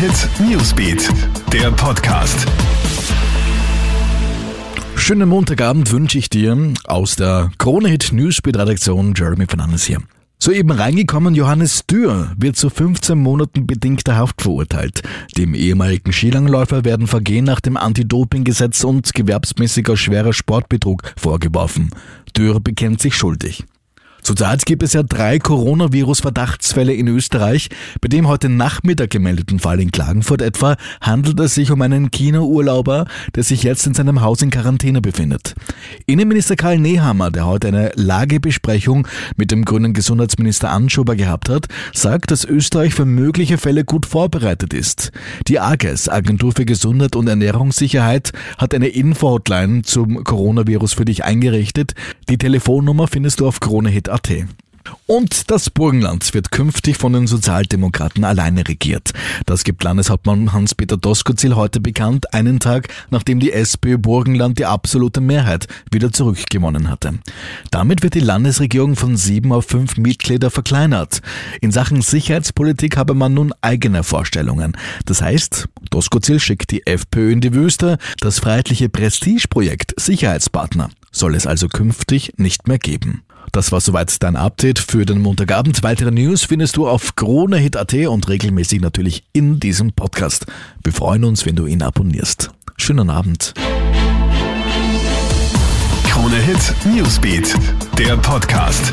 Hit Newsbeat, der Podcast. Schönen Montagabend wünsche ich dir aus der Krone Hit Newsbeat Redaktion Jeremy Fernandes hier. Soeben reingekommen, Johannes Dürr wird zu 15 Monaten bedingter Haft verurteilt. Dem ehemaligen Skilangläufer werden Vergehen nach dem Anti-Doping-Gesetz und gewerbsmäßiger schwerer Sportbetrug vorgeworfen. Dürr bekennt sich schuldig. Zurzeit gibt es ja drei Coronavirus-Verdachtsfälle in Österreich. Bei dem heute Nachmittag gemeldeten Fall in Klagenfurt etwa handelt es sich um einen China-Urlauber, der sich jetzt in seinem Haus in Quarantäne befindet. Innenminister Karl Nehammer, der heute eine Lagebesprechung mit dem grünen Gesundheitsminister Anschober gehabt hat, sagt, dass Österreich für mögliche Fälle gut vorbereitet ist. Die AGES, Agentur für Gesundheit und Ernährungssicherheit, hat eine Info-Hotline zum Coronavirus für dich eingerichtet. Die Telefonnummer findest du auf KroneHit AT. Und das Burgenland wird künftig von den Sozialdemokraten alleine regiert. Das gibt Landeshauptmann Hans-Peter Doskozil heute bekannt, einen Tag nachdem die SPÖ Burgenland die absolute Mehrheit wieder zurückgewonnen hatte. Damit wird die Landesregierung von sieben auf fünf Mitglieder verkleinert. In Sachen Sicherheitspolitik habe man nun eigene Vorstellungen. Das heißt, Doskozil schickt die FPÖ in die Wüste, das freiheitliche Prestigeprojekt Sicherheitspartner soll es also künftig nicht mehr geben. Das war soweit dein Update für den Montagabend. Weitere News findest du auf KroneHit.at und regelmäßig natürlich in diesem Podcast. Wir freuen uns, wenn du ihn abonnierst. Schönen Abend. KroneHit Newsbeat, der Podcast.